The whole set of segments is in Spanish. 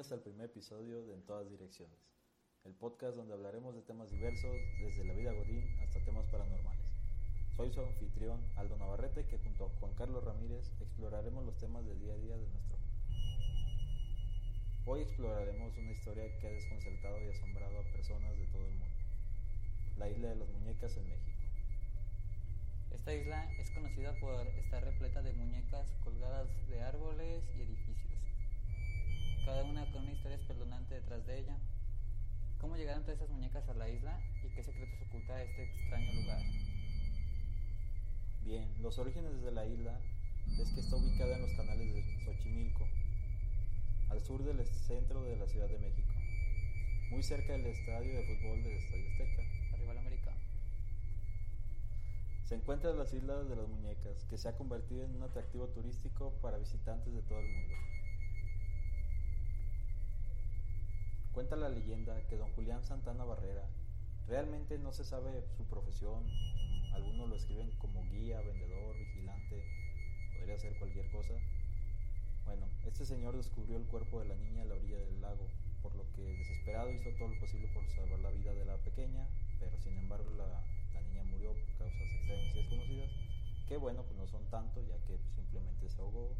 Bienvenidos al primer episodio de En todas direcciones, el podcast donde hablaremos de temas diversos, desde la vida godín hasta temas paranormales. Soy su anfitrión Aldo Navarrete que junto a Juan Carlos Ramírez exploraremos los temas de día a día de nuestro mundo. Hoy exploraremos una historia que ha desconcertado y asombrado a personas de todo el mundo. La isla de las muñecas en México. Esta isla es conocida por estar repleta de muñecas colgadas de árboles y edificios cada una con una historia espeluznante detrás de ella. ¿Cómo llegaron todas esas muñecas a la isla y qué secretos oculta este extraño lugar? Bien, los orígenes de la isla es que está ubicada en los canales de Xochimilco, al sur del centro de la Ciudad de México, muy cerca del estadio de fútbol del Estadio Azteca. Arriba la América. Se encuentra en las Islas de las Muñecas, que se ha convertido en un atractivo turístico para visitantes de todo el mundo. Cuenta la leyenda que don Julián Santana Barrera realmente no se sabe su profesión, algunos lo escriben como guía, vendedor, vigilante, podría ser cualquier cosa. Bueno, este señor descubrió el cuerpo de la niña a la orilla del lago, por lo que desesperado hizo todo lo posible por salvar la vida de la pequeña, pero sin embargo la, niña murió por causas extrañas y desconocidas, que bueno, pues no son tanto, ya que simplemente se ahogó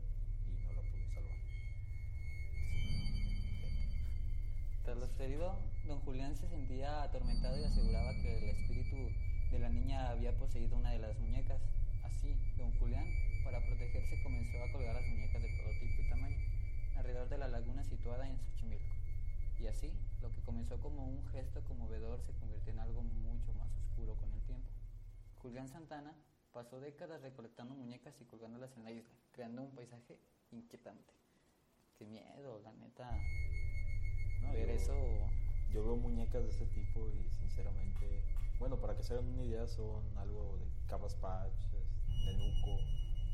Tras lo sucedido, don Julián se sentía atormentado y aseguraba que el espíritu de la niña había poseído una de las muñecas. Así, don Julián, para protegerse, comenzó a colgar las muñecas de todo tipo y tamaño alrededor de la laguna situada en Xochimilco. Y así, lo que comenzó como un gesto conmovedor se convirtió en algo mucho más oscuro con el tiempo. Julián Santana pasó décadas recolectando muñecas y colgándolas en la isla, creando un paisaje inquietante. Qué miedo, la neta ver yo, eso. Yo veo muñecas de este tipo y sinceramente, bueno, para que se hagan una idea, son algo de Cabas Patch, Nenuco,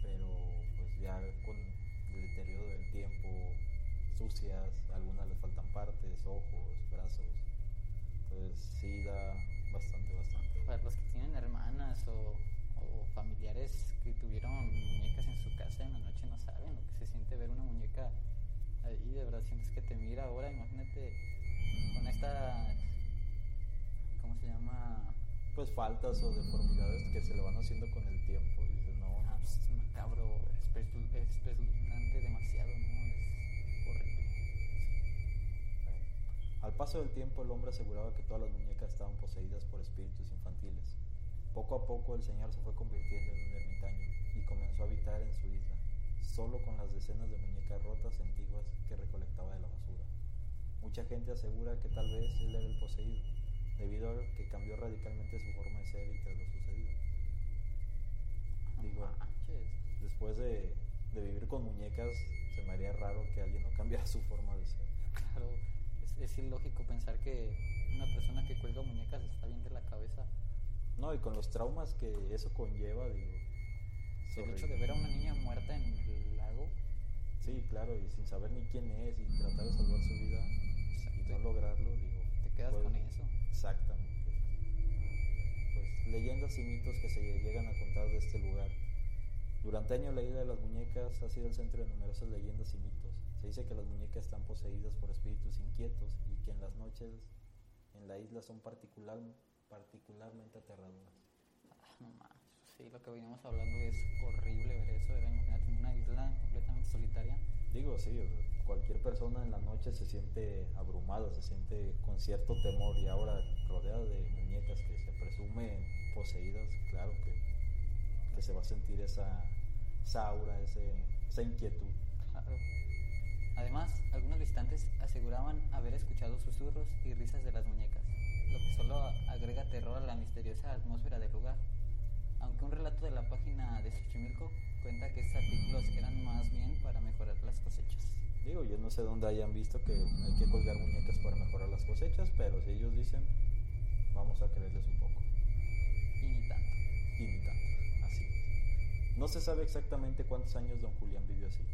pero pues ya con el deterioro del tiempo, sucias, algunas les faltan partes, ojos, brazos. Entonces sí da Pues faltas o deformidades que se le van haciendo con el tiempo. Y dices, no, ah, pues es macabro, es espeluznante demasiado, ¿no? Es horrible. Al paso del tiempo el hombre aseguraba que todas las muñecas estaban poseídas por espíritus infantiles. Poco a poco el señor se fue convirtiendo en un ermitaño y comenzó a habitar en su isla solo con las decenas de muñecas rotas antiguas que recolectaba de la basura. Mucha gente asegura que tal vez él era el poseído, debido a que cambió radicalmente su forma de ser y tras lo sucedido. Digo, después de, vivir con muñecas, se me haría raro que alguien no cambiara su forma de ser. Claro, es, es ilógico pensar que una persona que cuelga muñecas está bien de la cabeza. No, y con los traumas que eso conlleva, digo, el hecho de ver a una niña muerta en el lago. Sí, claro, y sin saber ni quién es y tratar de salvar su vida y no lograrlo, digo. Quedas pues, con eso. Exactamente. Pues leyendas y mitos que se llegan a contar de este lugar. Durante años la isla de las muñecas ha sido el centro de numerosas leyendas y mitos. Se dice que las muñecas están poseídas por espíritus inquietos y que en las noches en la isla son particular, particularmente aterradoras. Ah, no más. Sí, lo que veníamos hablando es horrible ver eso. Era, imagínate, una isla completamente solitaria. Digo, sí, cualquier persona en la noche se siente abrumada, se siente con cierto temor y ahora rodeada de muñecas que se presumen poseídas, claro que, se va a sentir esa, esa aura, ese, esa inquietud. Claro. Además, algunos visitantes aseguraban haber escuchado susurros y risas de las muñecas, lo que solo agrega terror a la misteriosa atmósfera del lugar aunque un relato de la página de Xochimilco cuenta que estos artículos eran más bien para mejorar las cosechas. Digo, yo no sé dónde hayan visto que hay que colgar muñecas para mejorar las cosechas, pero si ellos dicen, vamos a creerles un poco. Y ni tanto. Y ni tanto, así. No se sabe exactamente cuántos años don Julián vivió así.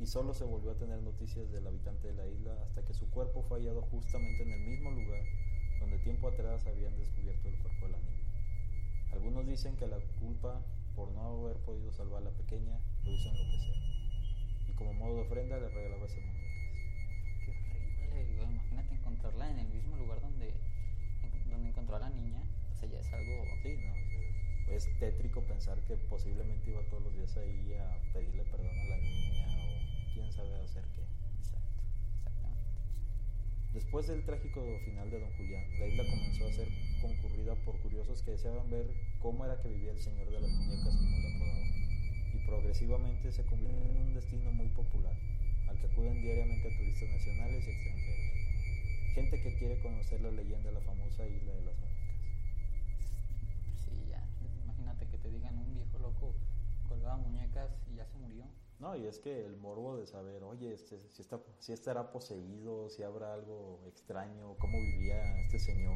Y solo se volvió a tener noticias del habitante de la isla hasta que su cuerpo fue hallado justamente en el mismo lugar donde tiempo atrás habían descubierto el cuerpo de la niña. Algunos dicen que la culpa por no haber podido salvar a la pequeña lo hizo enloquecer como modo de ofrenda le regalaba ese mundo. Qué horrible, imagínate encontrarla en el mismo lugar donde, donde encontró a la niña. O sea, ya es algo... Sí, no, es, es tétrico pensar que posiblemente iba todos los días ahí a pedirle perdón a la niña o quién sabe hacer qué. Exacto, exactamente. Después del trágico final de Don Julián, la isla comenzó a ser concurrida por curiosos que deseaban ver cómo era que vivía el señor de las muñecas y progresivamente se convirtió en un destino muy popular, al que acuden diariamente turistas nacionales y extranjeros. Gente que quiere conocer la leyenda de la famosa isla de las muñecas. Sí, ya. Imagínate que te digan un viejo loco colgaba muñecas y ya se murió. No, y es que el morbo de saber, oye, este, si, está, si estará poseído, si habrá algo extraño, cómo vivía este señor.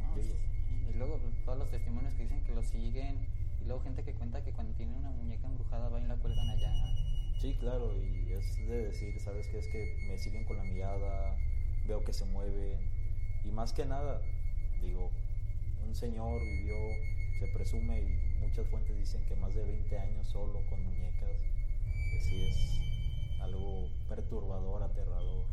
No, Digo. sí. Y luego pues, todos los testimonios que dicen que lo siguen. Y luego gente que cuenta que cuando tienen una muñeca embrujada van y la cuelgan allá. Sí, claro, y es de decir, ¿sabes qué? Es que me siguen con la mirada, veo que se mueven, y más que nada, digo, un señor vivió, se presume, y muchas fuentes dicen que más de 20 años solo con muñecas, que sí es algo perturbador, aterrador.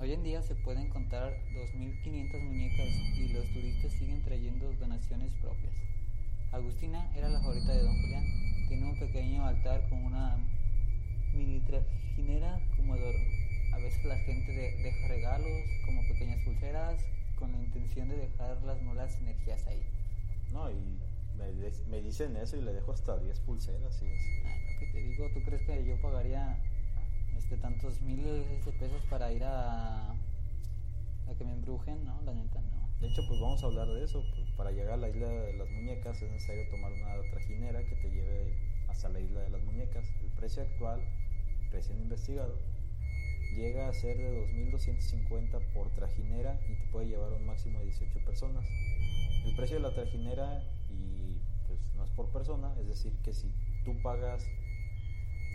Hoy en día se pueden contar 2.500 muñecas y los turistas siguen trayendo donaciones propias. Agustina era la favorita de don Julián. Tiene un pequeño altar con una mini trajinera como adorno. A veces la gente de- deja regalos como pequeñas pulseras con la intención de dejar las malas energías ahí. No, y me, me dicen eso y le dejo hasta 10 pulseras, y es... Ah, lo que te digo, ¿tú crees que yo pagaría este tantos miles de pesos para ir a, a que me embrujen? No, la neta no. De hecho, pues vamos a hablar de eso. Pues, para llegar a la isla de las muñecas es necesario tomar una trajinera que te lleve hasta la isla de las muñecas. El precio actual, recién investigado, llega a ser de 2.250 por trajinera y te puede llevar un máximo de 18 personas. El precio de la trajinera y pues no es por persona, es decir, que si tú pagas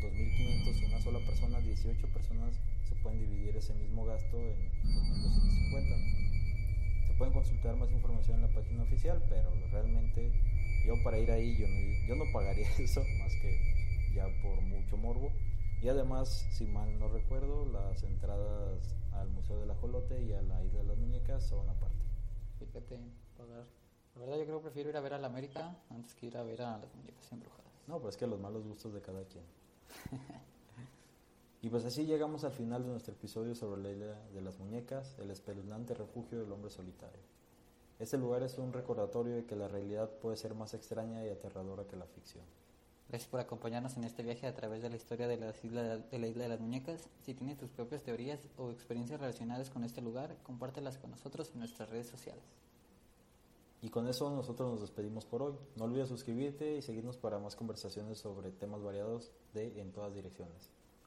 2.500 una sola persona, 18 personas se pueden dividir ese mismo gasto en 2.250. Pueden consultar más información en la página oficial, pero realmente yo para ir ahí yo no, yo no pagaría eso, más que ya por mucho morbo. Y además, si mal no recuerdo, las entradas al Museo del Ajolote y a la Isla de las Muñecas son aparte. Fíjate, pagar. La verdad yo creo que prefiero ir a ver a la América antes que ir a ver a las muñecas embrujadas. No, pues es que los malos gustos de cada quien. y pues así llegamos al final de nuestro episodio sobre la isla de las muñecas, el espeluznante refugio del hombre solitario. Este lugar es un recordatorio de que la realidad puede ser más extraña y aterradora que la ficción. Gracias por acompañarnos en este viaje a través de la historia de, las isla, de la isla de las muñecas. Si tienes tus propias teorías o experiencias relacionadas con este lugar, compártelas con nosotros en nuestras redes sociales. Y con eso nosotros nos despedimos por hoy. No olvides suscribirte y seguirnos para más conversaciones sobre temas variados de en todas direcciones.